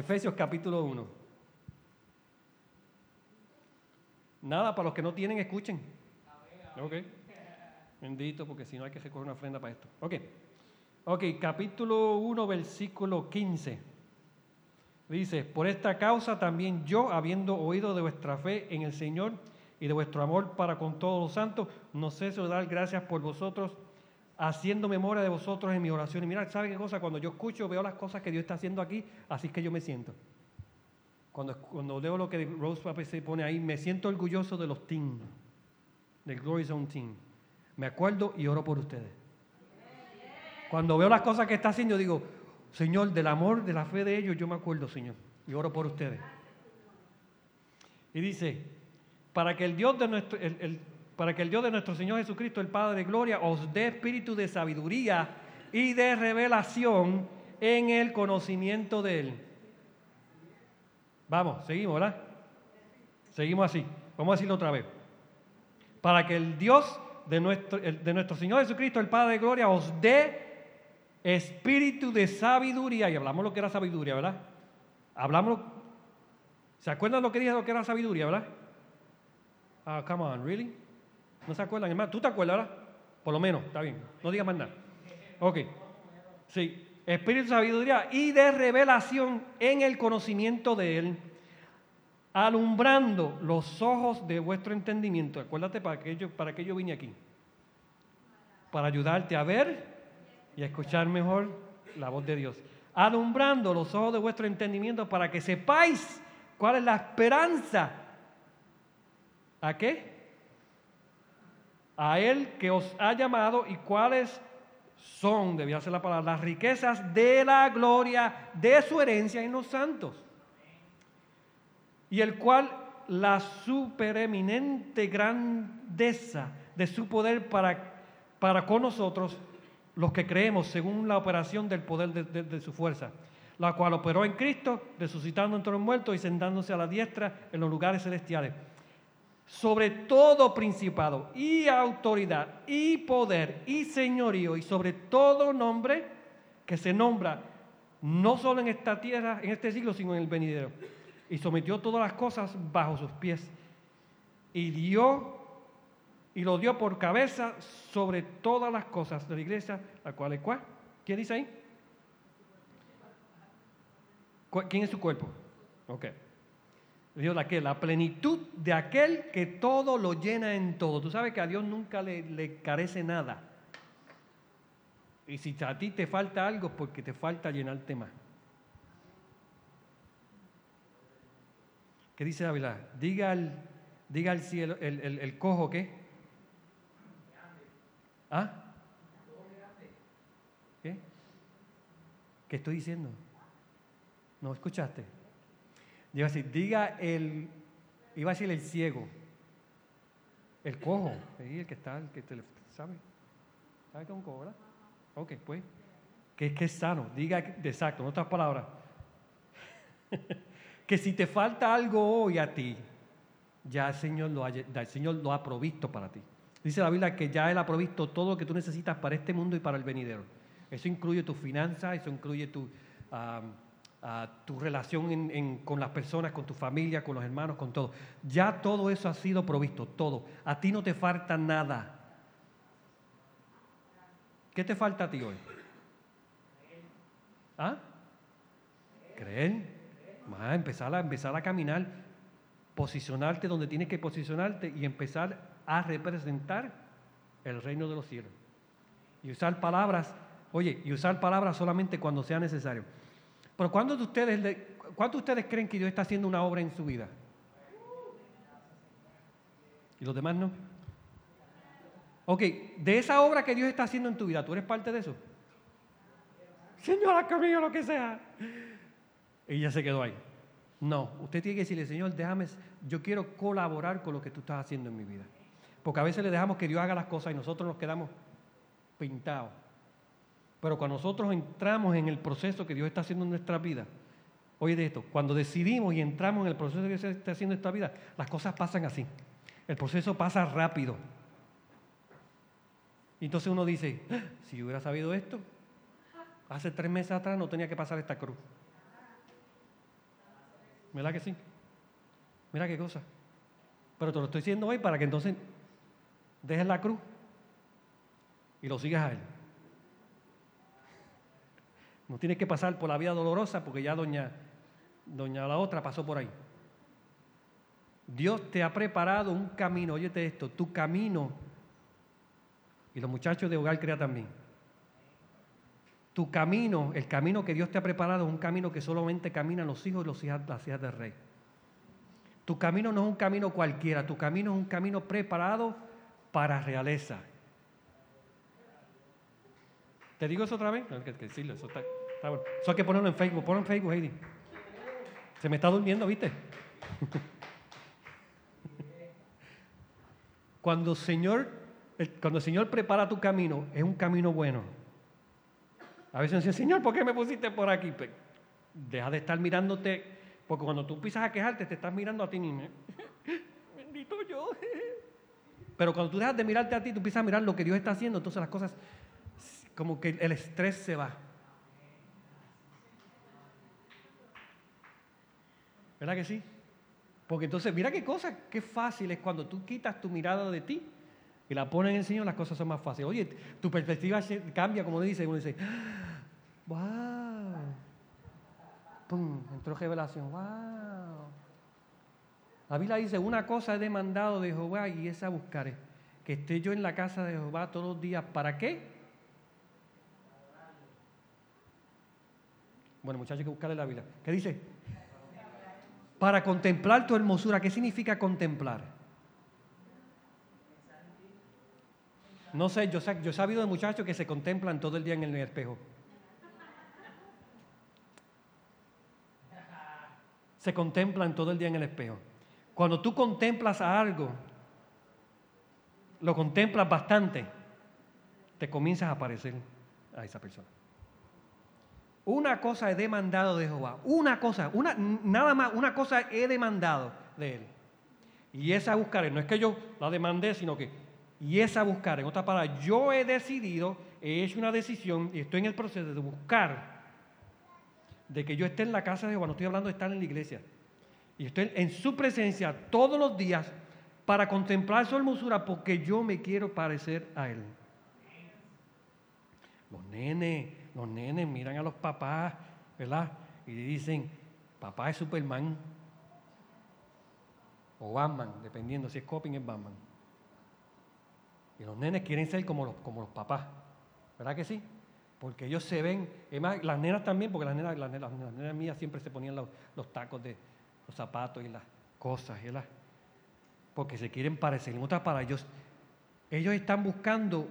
Efesios, capítulo 1. Nada, para los que no tienen, escuchen. Ok. Bendito, porque si no hay que recoger una ofrenda para esto. Ok. Ok, capítulo 1, versículo 15. Dice, por esta causa también yo, habiendo oído de vuestra fe en el Señor y de vuestro amor para con todos los santos, no ceso de dar gracias por vosotros, haciendo memoria de vosotros en mi oración. Y mira, ¿sabe qué cosa? Cuando yo escucho, veo las cosas que Dios está haciendo aquí, así es que yo me siento. Cuando, cuando leo lo que Rose se pone ahí, me siento orgulloso de los teams, del Glory Zone Team. Me acuerdo y oro por ustedes. Cuando veo las cosas que está haciendo, digo, Señor, del amor, de la fe de ellos, yo me acuerdo, Señor, y oro por ustedes. Y dice, para que el Dios de nuestro, para que el Dios de nuestro Señor Jesucristo, el Padre de Gloria, os dé espíritu de sabiduría y de revelación en el conocimiento de Él. Vamos, seguimos, ¿verdad? Seguimos así. Vamos a decirlo otra vez. Para que el Dios de nuestro, de nuestro Señor Jesucristo, el Padre de Gloria, os dé espíritu de sabiduría. Y hablamos lo que era sabiduría, ¿verdad? Hablamos. ¿Se acuerdan lo que dije lo que era sabiduría, verdad? Ah, come on, ¿really? ¿No se acuerdan, hermano? ¿Tú te acuerdas? Por lo menos, está bien. No digas más nada. Ok. Sí. Espíritu de sabiduría y de revelación en el conocimiento de Él, alumbrando los ojos de vuestro entendimiento. Acuérdate para qué yo, para qué yo vine aquí. Para ayudarte a ver y a escuchar mejor la voz de Dios. Alumbrando los ojos de vuestro entendimiento para que sepáis cuál es la esperanza. ¿A qué? A Él que os ha llamado y cuáles son, debía ser la palabra, las riquezas de la gloria de su herencia en los santos. Y el cual la supereminente grandeza de su poder para, para con nosotros los que creemos según la operación del poder de, su fuerza, la cual operó en Cristo, resucitando entre los muertos y sentándose a la diestra en los lugares celestiales. Sobre todo principado y autoridad y poder y señorío y sobre todo nombre que se nombra no solo en esta tierra, en este siglo, sino en el venidero. Y sometió todas las cosas bajo sus pies. Y dio y lo dio por cabeza sobre todas las cosas de la iglesia, la cual es cuál. ¿Quién dice ahí? ¿Quién es su cuerpo? Ok. Dios la que la plenitud de aquel que todo lo llena en todo. Tú sabes que a Dios nunca le, le carece nada. Y si a ti te falta algo es porque te falta llenarte más. ¿Qué dice David? Diga al, diga al cielo, el, el, el cojo, ¿qué? ¿Ah? ¿Qué? ¿Qué estoy diciendo? ¿No escuchaste? Diga el, iba a decir el ciego, el cojo, el que está, el que te, ¿sabe? ¿Sabe que es un cojo, verdad? Ok, pues, que es que es sano, diga exacto, en otras palabras, que si te falta algo hoy a ti, ya el Señor lo ha, el Señor lo ha provisto para ti. Dice la Biblia que ya Él ha provisto todo lo que tú necesitas para este mundo y para el venidero. Eso incluye tu finanzas, eso incluye tu, tu relación con las personas, con tu familia, con los hermanos, con todo. Ya todo eso ha sido provisto, todo. A ti no te falta nada. ¿Qué te falta a ti hoy? ¿Ah? Creer. empezar a, empezar a caminar, posicionarte donde tienes que posicionarte y empezar a representar el reino de los cielos. Y usar palabras, oye, y usar palabras solamente cuando sea necesario. Pero ¿cuántos de ustedes, ¿cuántos de ustedes creen que Dios está haciendo una obra en su vida? ¿Y los demás no? Ok, de esa obra que Dios está haciendo en tu vida, ¿tú eres parte de eso? Señor, conmigo lo que sea. Y ya se quedó ahí. No, usted tiene que decirle, Señor, déjame, yo quiero colaborar con lo que tú estás haciendo en mi vida. Porque a veces le dejamos que Dios haga las cosas y nosotros nos quedamos pintados. Pero cuando nosotros entramos en el proceso que Dios está haciendo en nuestra vida, oye de esto, cuando decidimos y entramos en el proceso que Dios está haciendo en esta vida, las cosas pasan así. El proceso pasa rápido. Y entonces uno dice, ah, si yo hubiera sabido esto, hace tres meses atrás no tenía que pasar esta cruz. ¿Verdad que sí? Mira qué cosa. Pero te lo estoy diciendo hoy para que entonces dejes la cruz y lo sigas a Él. No tienes que pasar por la vida dolorosa porque ya doña, doña la otra pasó por ahí. Dios te ha preparado un camino, óyete esto, tu camino, y los muchachos de hogar crea también. Tu camino, el camino que Dios te ha preparado es un camino que solamente caminan los hijos y los las hijas del rey. Tu camino no es un camino cualquiera, tu camino es un camino preparado para realeza. ¿Te digo eso otra vez? No, que, que decirlo, eso está, bueno. Eso hay que ponerlo en Facebook. Ponlo en Facebook, Heidi. Se me está durmiendo, ¿viste? Cuando, Señor, cuando el Señor prepara tu camino, es un camino bueno. A veces dicen, Señor, ¿por qué me pusiste por aquí? Deja de estar mirándote, porque cuando tú empiezas a quejarte, te estás mirando a ti mismo. Bendito yo. Pero cuando tú dejas de mirarte a ti, tú empiezas a mirar lo que Dios está haciendo, entonces las cosas, como que el estrés se va. ¿Verdad que sí? Porque entonces, mira qué cosa, qué fácil es cuando tú quitas tu mirada de ti y la pones en el Señor, las cosas son más fáciles. Oye, tu perspectiva cambia, como dice, uno dice, wow, pum, entró revelación, wow. La Biblia dice, una cosa he demandado de Jehová y esa buscaré, que esté yo en la casa de Jehová todos los días. ¿Para qué? Bueno, muchachos, hay que buscarle la Biblia. ¿Qué dice? Para contemplar tu hermosura. ¿Qué significa contemplar? No sé, yo, he sabido de muchachos que se contemplan todo el día en el espejo. Se contemplan todo el día en el espejo. Cuando tú contemplas a algo, lo contemplas bastante, te comienzas a parecer a esa persona. Una cosa he demandado de Jehová. Una cosa, una, nada más, una cosa he demandado de él. Y esa buscaré. No es que yo la demandé, sino que, y esa buscaré. En otras palabras, yo he decidido, he hecho una decisión y estoy en el proceso de buscar de que yo esté en la casa de Jehová. No estoy hablando de estar en la iglesia. Y estoy en su presencia todos los días para contemplar su hermosura porque yo me quiero parecer a él. Los nenes los nenes miran a los papás, ¿verdad? Y dicen, papá es Superman. O Batman, dependiendo si es Coping es Batman. Y los nenes quieren ser como los, como los papás. ¿Verdad que sí? Porque ellos se ven, además las nenas también, porque las nenas, las nenas, las nenas mías siempre se ponían los, tacos de los zapatos y las cosas, ¿verdad? Porque se quieren parecer. En otras palabras, ellos, ellos están buscando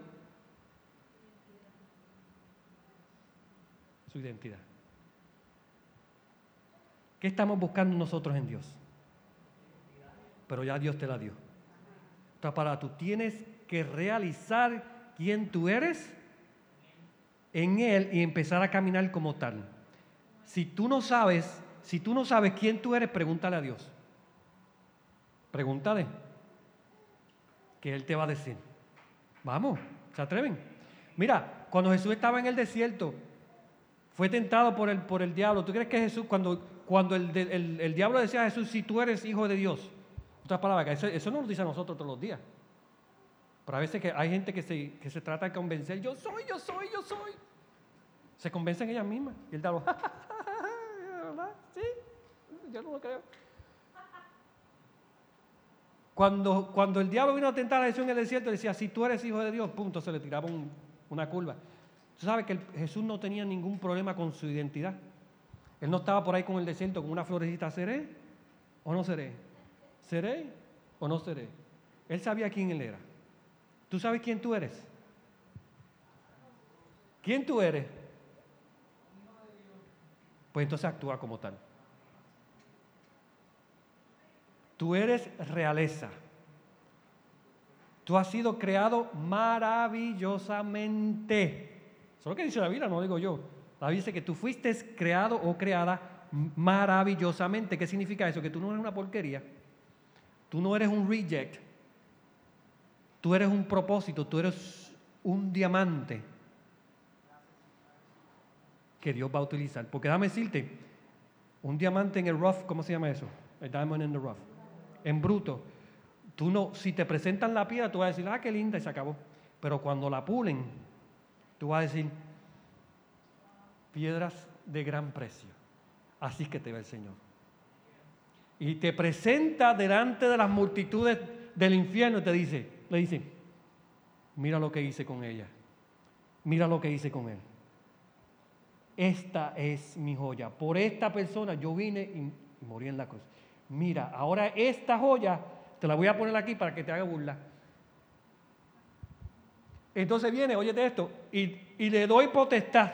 su identidad. ¿Qué estamos buscando nosotros en Dios? Pero ya Dios te la dio. Entonces, para tú tienes que realizar quién tú eres en Él y empezar a caminar como tal. Si tú no sabes, si tú no sabes quién tú eres, pregúntale a Dios. Pregúntale. Que Él te va a decir. Vamos, ¿se atreven? Mira, cuando Jesús estaba en el desierto, fue tentado por el, por el diablo. ¿Tú crees que Jesús, cuando, cuando el, el, diablo decía a Jesús, si tú eres hijo de Dios? Otras palabras, eso, eso no lo dice a nosotros todos los días. Pero a veces que hay gente que se, que se trata de convencer, yo soy, yo soy, yo soy. Se convencen ellas mismas. Y el diablo, ¿verdad? Sí, yo no lo creo. Cuando, cuando el diablo vino a tentar a Jesús en el desierto, decía, si tú eres hijo de Dios, punto, se le tiraba una curva. Tú sabes que Jesús no tenía ningún problema con su identidad. Él no estaba por ahí con el desierto con una florecita, ¿seré o no seré? ¿Seré o no seré? Él sabía quién él era. ¿Tú sabes quién tú eres? ¿Quién tú eres? Pues entonces actúa como tal. Tú eres realeza. Tú has sido creado maravillosamente. Eso es lo que dice la Biblia, no digo yo. La Biblia dice que tú fuiste creado o creada maravillosamente. ¿Qué significa eso? Que tú no eres una porquería. Tú no eres un reject. Tú eres un propósito, tú eres un diamante. que Dios va a utilizar. Porque déjame decirte, un diamante en el rough, ¿cómo se llama eso? El diamond in the rough. En bruto. Tú no, si te presentan la piedra, tú vas a decir, ah, qué linda y se acabó. Pero cuando la pulen, tú vas a decir, piedras de gran precio. Así que te ve el Señor. Y te presenta delante de las multitudes del infierno y te dice, le dice, mira lo que hice con ella. Mira lo que hice con él. Esta es mi joya. Por esta persona yo vine y, morí en la cruz. Mira, ahora esta joya te la voy a poner aquí para que te haga burla. Entonces viene, óyete esto, y, le doy potestad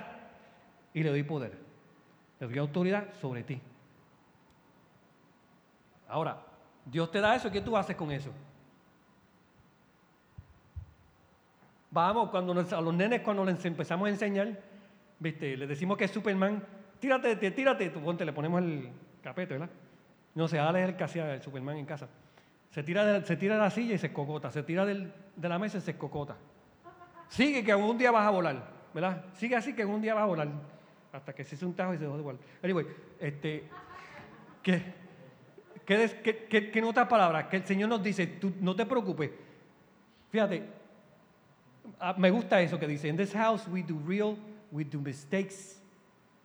y le doy poder. Le doy autoridad sobre ti. Ahora, Dios te da eso, ¿qué tú haces con eso? Vamos, cuando a los nenes, cuando les empezamos a enseñar, ¿viste? Les decimos que es Superman, tírate, tírate, tú ponte, le ponemos el capete, ¿verdad? No sé, dale el que hacía el Superman en casa. Se tira, de, se tira de la silla y se escocota, se tira de la mesa y se escocota. Sigue que algún día vas a volar, ¿verdad? Sigue así que algún día vas a volar, hasta que se hace un tajo y se dejó de volar. Anyway, este, ¿qué, qué, qué, qué en otras palabras, que el Señor nos dice, tú no te preocupes. Fíjate, Ah, me gusta eso que dice, in this house we do real, we do mistakes,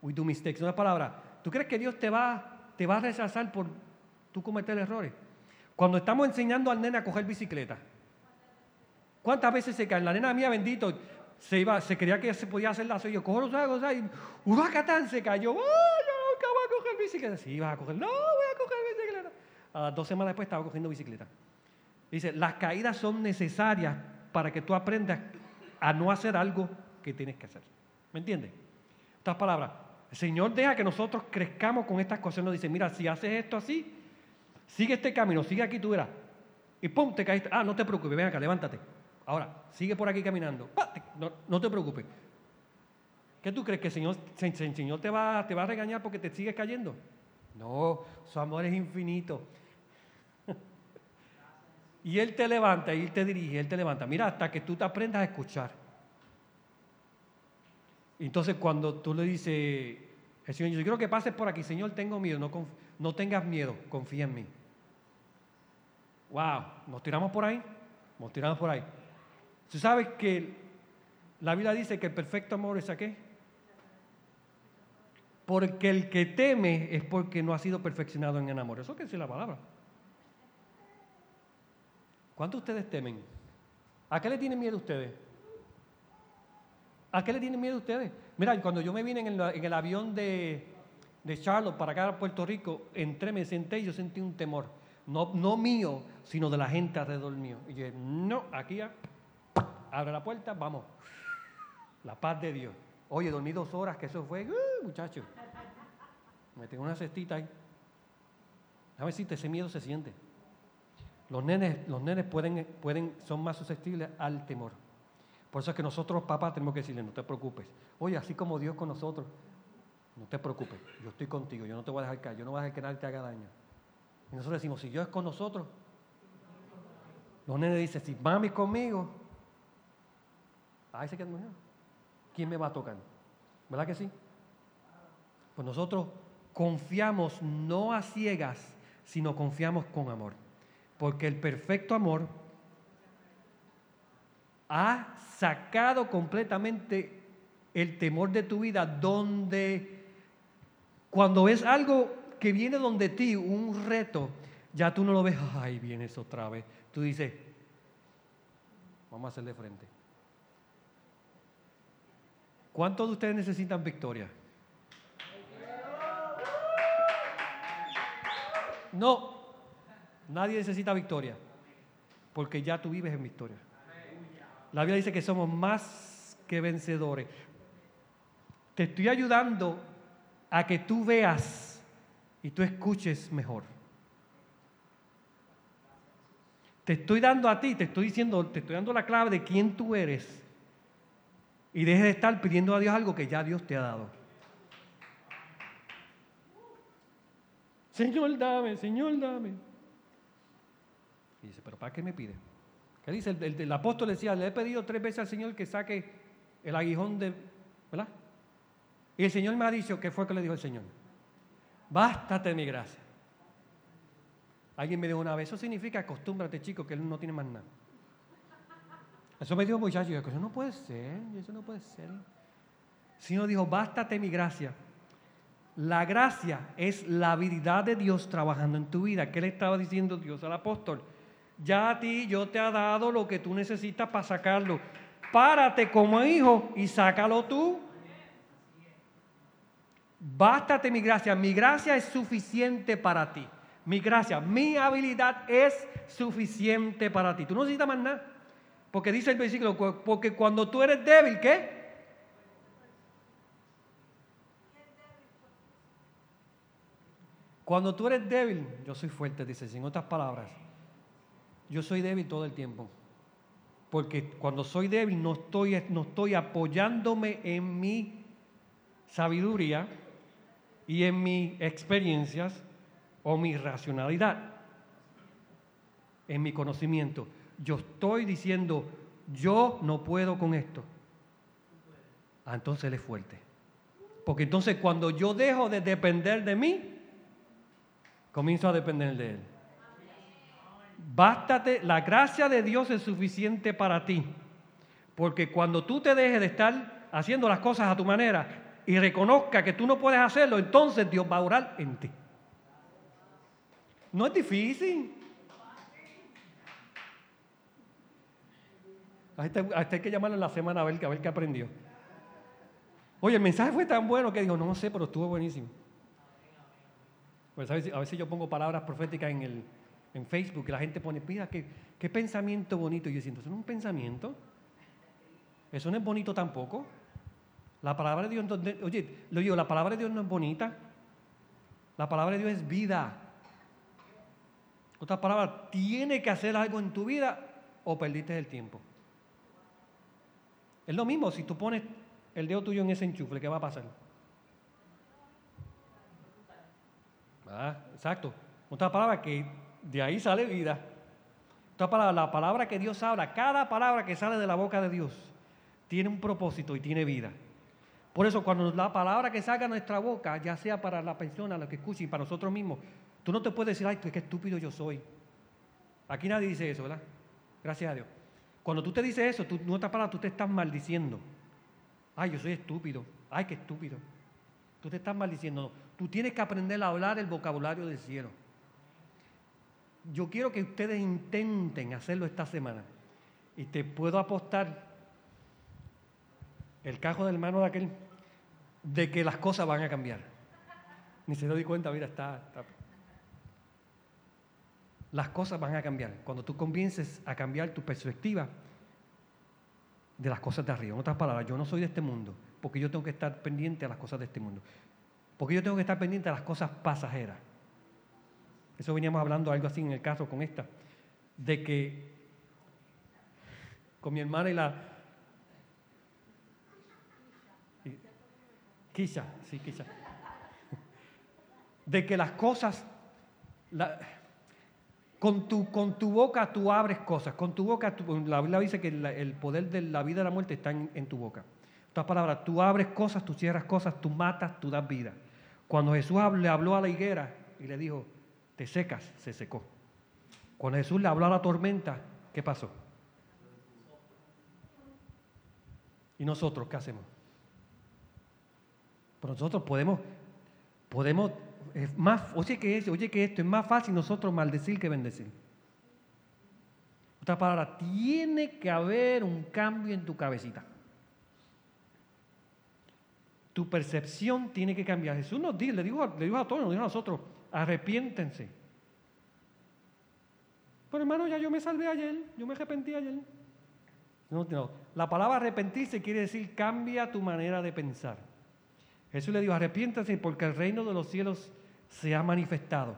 we do mistakes. Una palabra, ¿tú crees que Dios te va, te va a rechazar por tú cometer errores? Cuando estamos enseñando al nene a coger bicicleta, ¿cuántas veces se cae? La nena mía, bendito, se iba, se creía que se podía hacer la yo cojo los ojos, y huracatán se cayó, ¡oh, yo nunca voy a coger bicicleta! Sí, iba a coger, no voy a coger bicicleta. A las dos semanas después estaba cogiendo bicicleta. Dice, las caídas son necesarias para que tú aprendas a no hacer algo que tienes que hacer. ¿Me entiendes? Estas palabras, el Señor deja que nosotros crezcamos con estas cosas. Nos dice, mira, si haces esto así, sigue este camino, sigue aquí, tú verás. Y pum, te caíste. Ah, no te preocupes, ven acá, levántate. Ahora, sigue por aquí caminando. No, te preocupes. ¿Qué tú crees que el Señor, Señor te, va, te va a regañar porque te sigues cayendo? No, su amor es infinito. Y Él te levanta, y Él te dirige, Él te levanta. Mira, hasta que tú te aprendas a escuchar. Entonces cuando tú le dices, el Señor, yo quiero que pases por aquí, Señor, tengo miedo, no, no tengas miedo, confía en mí. Wow, nos tiramos por ahí, nos tiramos por ahí. Tú sabes que la Biblia dice que el perfecto amor es a qué? Porque el que teme es porque no ha sido perfeccionado en el amor. Eso que es la palabra. ¿Cuántos de ustedes temen? ¿A qué le tienen miedo ustedes? ¿A qué le tienen miedo ustedes? Mira, cuando yo me vine en el, avión de, Charlotte para acá a Puerto Rico, entré, me senté y yo sentí un temor. No, no mío, sino de la gente alrededor mío. Y yo dije, no, aquí ya, abre la puerta, vamos. La paz de Dios. Oye, dormí dos horas, que eso fue, uh, muchacho. Me tengo una cestita ahí. A ver si ese miedo se siente. Los nenes, los nenes pueden, pueden, son más susceptibles al temor. Por eso es que nosotros, papás, tenemos que decirle, no te preocupes. Oye, así como Dios con nosotros, no te preocupes, yo estoy contigo, yo no te voy a dejar caer, yo no voy a dejar que nadie te haga daño. Y nosotros decimos, si Dios es con nosotros, los nenes dicen, si mami es conmigo, ahí se queda ¿Quién me va a tocar? ¿Verdad que sí? Pues nosotros confiamos no a ciegas, sino confiamos con amor. Porque el perfecto amor ha sacado completamente el temor de tu vida donde cuando es algo que viene donde ti, un reto, ya tú no lo ves, ay, viene eso otra vez. Tú dices, vamos a hacerle frente. ¿Cuántos de ustedes necesitan victoria? No, Nadie necesita victoria, porque ya tú vives en victoria. La Biblia dice que somos más que vencedores. Te estoy ayudando a que tú veas y tú escuches mejor. Te estoy dando a ti, te estoy diciendo, te estoy dando la clave de quién tú eres. Y deje de estar pidiendo a Dios algo que ya Dios te ha dado. Señor, dame, Señor, dame. Y dice, pero ¿para qué me pide? ¿Qué dice? El, apóstol decía, le he pedido tres veces al Señor que saque el aguijón de, ¿verdad? Y el Señor me ha dicho, ¿qué fue que le dijo el Señor? Bástate mi gracia. Alguien me dijo una vez, eso significa acostúmbrate, chico, que él no tiene más nada. Eso me dijo un muchacho, yo, eso no puede ser, eso no puede ser. El Señor dijo, bástate mi gracia. La gracia es la habilidad de Dios trabajando en tu vida. ¿Qué le estaba diciendo Dios al apóstol? Ya a ti yo te he dado lo que tú necesitas para sacarlo. Párate como hijo y sácalo tú. Bástate mi gracia. Mi gracia es suficiente para ti. Mi gracia, mi habilidad es suficiente para ti. Tú no necesitas más nada. Porque dice el versículo, porque cuando tú eres débil, ¿qué? Cuando tú eres débil, yo soy fuerte, dice, sin otras palabras. Yo soy débil todo el tiempo. Porque cuando soy débil no estoy, no estoy apoyándome en mi sabiduría y en mis experiencias o mi racionalidad, en mi conocimiento. Yo estoy diciendo, yo no puedo con esto. Ah, entonces él es fuerte. Porque entonces cuando yo dejo de depender de mí, comienzo a depender de Él. Bástate, la gracia de Dios es suficiente para ti. Porque cuando tú te dejes de estar haciendo las cosas a tu manera y reconozca que tú no puedes hacerlo, entonces Dios va a orar en ti. No es difícil. A hay que llamarlo en la semana a ver, a ver qué aprendió. Oye, el mensaje fue tan bueno que dijo, no sé, pero estuvo buenísimo. Pues a veces, yo pongo palabras proféticas en, Facebook y la gente pone, pida, qué, pensamiento bonito. Y yo siento, ¿eso no es un pensamiento? Eso no es bonito tampoco. La palabra de Dios, oye, lo digo, la palabra de Dios no es bonita. La palabra de Dios es vida. Otra palabra, tiene que hacer algo en tu vida o perdiste el tiempo. Es lo mismo si tú pones el dedo tuyo en ese enchufle, ¿qué va a pasar? Ah, exacto. Otra palabra que de ahí sale vida. Otra palabra, la palabra que Dios habla, cada palabra que sale de la boca de Dios tiene un propósito y tiene vida. Por eso cuando la palabra que salga de nuestra boca, ya sea para la persona, la que escuche y para nosotros mismos, tú no te puedes decir, ay, qué estúpido yo soy. Aquí nadie dice eso, ¿verdad? Gracias a Dios. Cuando tú te dices eso, tú, no otra palabra, tú te estás maldiciendo. Ay, yo soy estúpido. Ay, qué estúpido. Tú te estás maldiciendo. Tú tienes que aprender a hablar el vocabulario del cielo. Yo quiero que ustedes intenten hacerlo esta semana. Y te puedo apostar el cajo del hermano de aquel de que las cosas van a cambiar. Ni se doy cuenta, mira, está, está. Las cosas van a cambiar. Cuando tú comiences a cambiar tu perspectiva de las cosas de arriba. En otras palabras, yo no soy de este mundo, porque yo tengo que estar pendiente a las cosas de este mundo. Porque yo tengo que estar pendiente de las cosas pasajeras. Eso veníamos hablando algo así en el caso con esta. De que con mi hermana y la... Quizá, sí, quizá. De que las cosas... con, tu, con tu boca tú abres cosas. Con tu boca, la Biblia dice que el poder de la vida y la muerte está en, en tu boca. Otras palabras, tú abres cosas, tú cierras cosas, tú matas, tú das vida. Cuando Jesús le habló a la higuera y le dijo, te secas, se secó. Cuando Jesús le habló a la tormenta, ¿qué pasó? ¿Y nosotros qué hacemos? Nosotros podemos, podemos, más, oye que, oye que esto es más fácil nosotros maldecir que bendecir. Otra palabra, tiene que haber un cambio en tu cabecita. Tu percepción tiene que cambiar. Jesús nos dijo, le dijo, le dijo a todos, nos dijo a nosotros, arrepiéntense. Pero hermano, ya yo me salvé ayer, yo me arrepentí ayer. No, no. La palabra arrepentirse quiere decir cambia tu manera de pensar. Jesús le dijo, arrepiéntense porque el reino de los cielos se ha manifestado.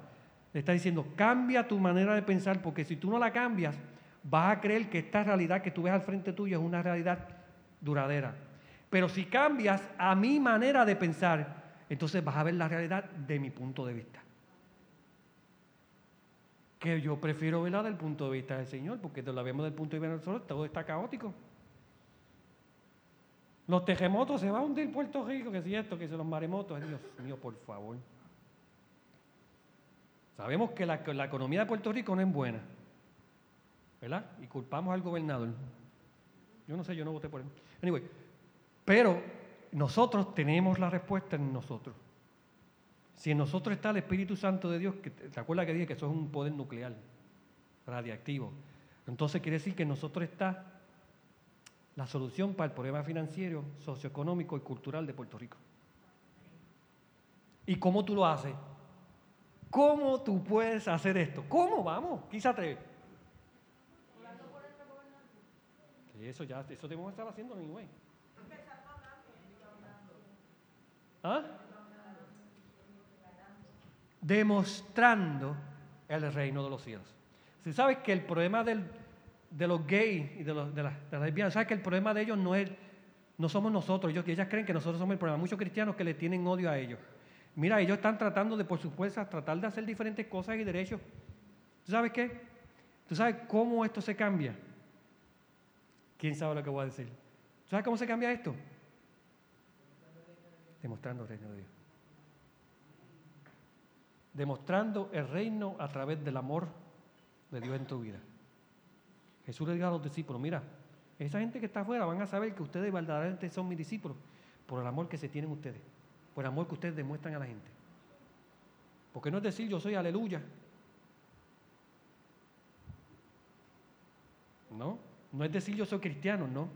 Le está diciendo, cambia tu manera de pensar porque si tú no la cambias, vas a creer que esta realidad que tú ves al frente tuyo es una realidad duradera. Pero si cambias a mi manera de pensar, entonces vas a ver la realidad de mi punto de vista. Que yo prefiero verla del punto de vista del Señor, porque la vemos del punto de vista de nosotros, todo está caótico. Los terremotos se va a hundir Puerto Rico, que si esto, que si los maremotos. Dios mío, por favor. Sabemos que la, economía de Puerto Rico no es buena. ¿Verdad? Y culpamos al gobernador. Yo no sé, yo no voté por él. Anyway, pero nosotros tenemos la respuesta en nosotros. Si en nosotros está el Espíritu Santo de Dios, que, ¿te acuerdas que dije que eso es un poder nuclear, radiactivo? Entonces quiere decir que en nosotros está la solución para el problema financiero, socioeconómico y cultural de Puerto Rico. ¿Y cómo tú lo haces? ¿Cómo tú puedes hacer esto? ¿Cómo? Vamos, quizá te... Eso ya, eso debemos estar haciendo anyway. ¿Ah? Demostrando el reino de los cielos. Si sabes que el problema de los gays y de, los, de las lesbianas, sabes que el problema de ellos no es, no somos nosotros, ellos, ellas creen que nosotros somos el problema. Muchos cristianos que le tienen odio a ellos. Mira, ellos están tratando de, por supuesto, tratar de hacer diferentes cosas y derechos. ¿Tú sabes qué? ¿Tú sabes cómo esto se cambia? ¿Quién sabe lo que voy a decir? ¿Tú sabes cómo se cambia esto? Demostrando el reino de Dios. Demostrando el reino a través del amor de Dios en tu vida. Jesús le dijo a los discípulos, mira, esa gente que está afuera van a saber que ustedes verdaderamente son mis discípulos por el amor que se tienen ustedes, por amor que ustedes demuestran a la gente. Porque no es decir yo soy aleluya. No, no es decir yo soy cristiano, no.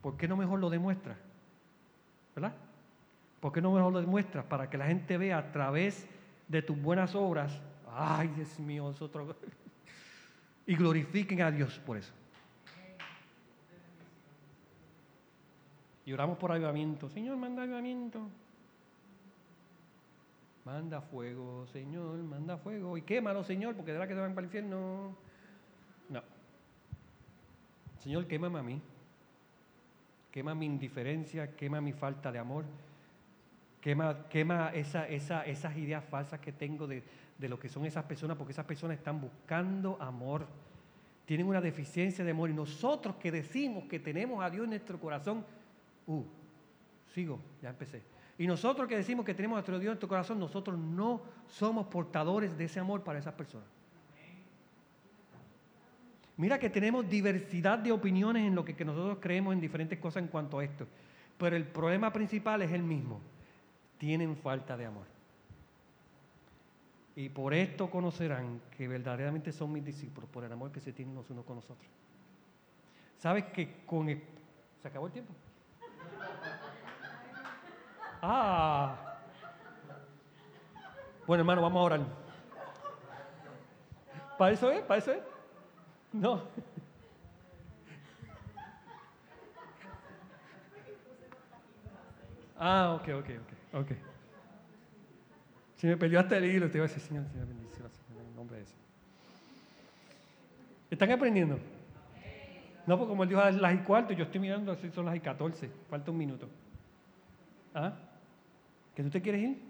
¿Por qué no mejor lo demuestra? ¿Verdad? ¿Por qué no mejor lo demuestras? Para que la gente vea a través de tus buenas obras, ay Dios mío, es otro... y glorifiquen a Dios por eso. Y oramos por avivamiento. Señor, manda avivamiento. Manda fuego, Señor, manda fuego. Y quémalo, Señor, porque de la que se van para el infierno. No. Señor, quémame a mí. Quema mi indiferencia, quema mi falta de amor. Quema, quema esa, esa, esas ideas falsas que tengo de lo que son esas personas, porque esas personas están buscando amor. Tienen una deficiencia de amor. Y nosotros que decimos que tenemos a Dios en nuestro corazón, uh, sigo, ya empecé. Y nosotros que decimos que tenemos a nuestro Dios en nuestro corazón, nosotros no somos portadores de ese amor para esas personas. Mira que tenemos diversidad de opiniones en lo que, que nosotros creemos en diferentes cosas en cuanto a esto. Pero el problema principal es el mismo. Tienen falta de amor. Y por esto conocerán que verdaderamente son mis discípulos, por el amor que se tienen los unos con los otros. ¿Sabes que con el... ¿Se acabó el tiempo? Ah. Bueno, hermano, vamos a orar. ¿Para eso es? ¿Para eso es? No. Ah, ok, ok, ok, ok. Si me perdió hasta el hilo, te iba a decir, Señor, Señor, bendiciones, en el nombre de. ¿Están aprendiendo? No, porque como él dijo a las y cuarto, yo estoy mirando, así son las y catorce, falta un minuto. ¿Ah? ¿Que tú te quieres ir?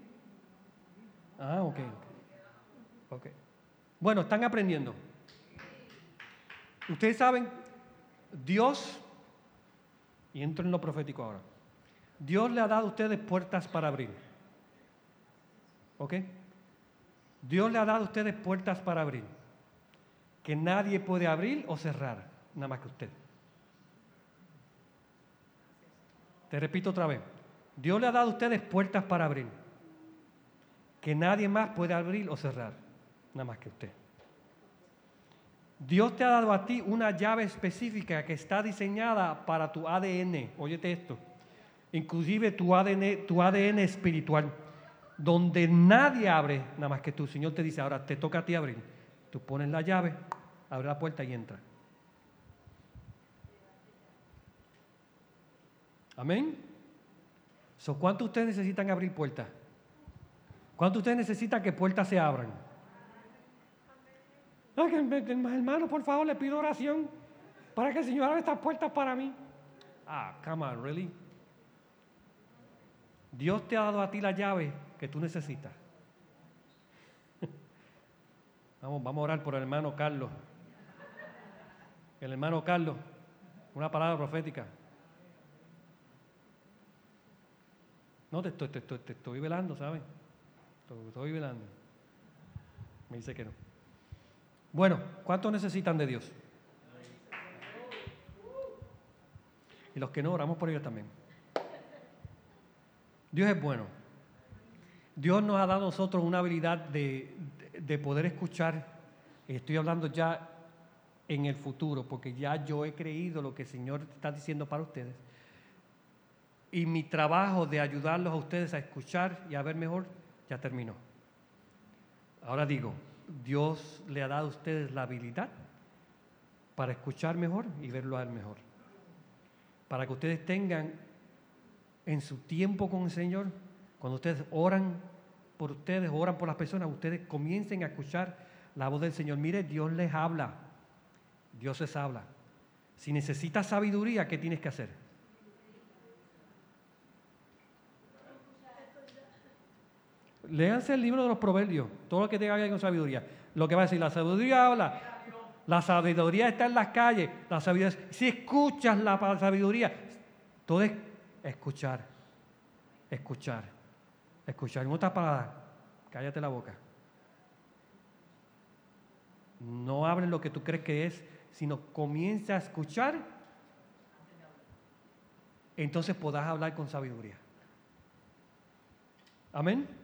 Ah, ok. Ok. Bueno, están aprendiendo. Ustedes saben, Dios, y entro en lo profético ahora, Dios le ha dado a ustedes puertas para abrir. ¿Ok? Dios le ha dado a ustedes puertas para abrir, que nadie puede abrir o cerrar, nada más que usted. Te repito otra vez, Dios le ha dado a ustedes puertas para abrir, que nadie más puede abrir o cerrar, nada más que usted. Dios te ha dado a ti una llave específica que está diseñada para tu ADN. Óyete esto. Inclusive tu ADN, tu ADN espiritual donde nadie abre, nada más que tú. Señor te dice, ahora te toca a ti abrir. Tú pones la llave, abre la puerta y entra. Amén. So, ¿Cuánto ustedes necesitan abrir puertas? ¿Cuánto ustedes necesitan que puertas se abran? hermano, por favor, le pido oración para que el Señor abra estas puertas para mí. Ah, come on, really? Dios te ha dado a ti la llave que tú necesitas. Vamos, vamos a orar por el hermano Carlos. El hermano Carlos, una palabra profética. No, te estoy, te estoy, te estoy velando, ¿sabes? Te estoy velando. Me dice que no. Bueno, ¿cuántos necesitan de Dios? Y los que no, oramos por ellos también. Dios es bueno. Dios nos ha dado a nosotros una habilidad de, de poder escuchar. Estoy hablando ya en el futuro, porque ya yo he creído lo que el Señor está diciendo para ustedes. Y mi trabajo de ayudarlos a ustedes a escuchar y a ver mejor ya terminó. Ahora digo, Dios le ha dado a ustedes la habilidad para escuchar mejor y verlo a Él mejor. Para que ustedes tengan en su tiempo con el Señor, cuando ustedes oran por ustedes, oran por las personas, ustedes comiencen a escuchar la voz del Señor. Mire, Dios les habla. Dios les habla. Si necesitas sabiduría, ¿qué tienes que hacer? Léanse el libro de los proverbios, todo lo que tenga que ver con sabiduría. Lo que va a decir, la sabiduría habla. La sabiduría está en las calles. La sabiduría, si escuchas la sabiduría, todo es escuchar, escuchar, escuchar. En otras palabras, cállate la boca. No hables lo que tú crees que es, sino comienza a escuchar. Entonces podrás hablar con sabiduría. Amén.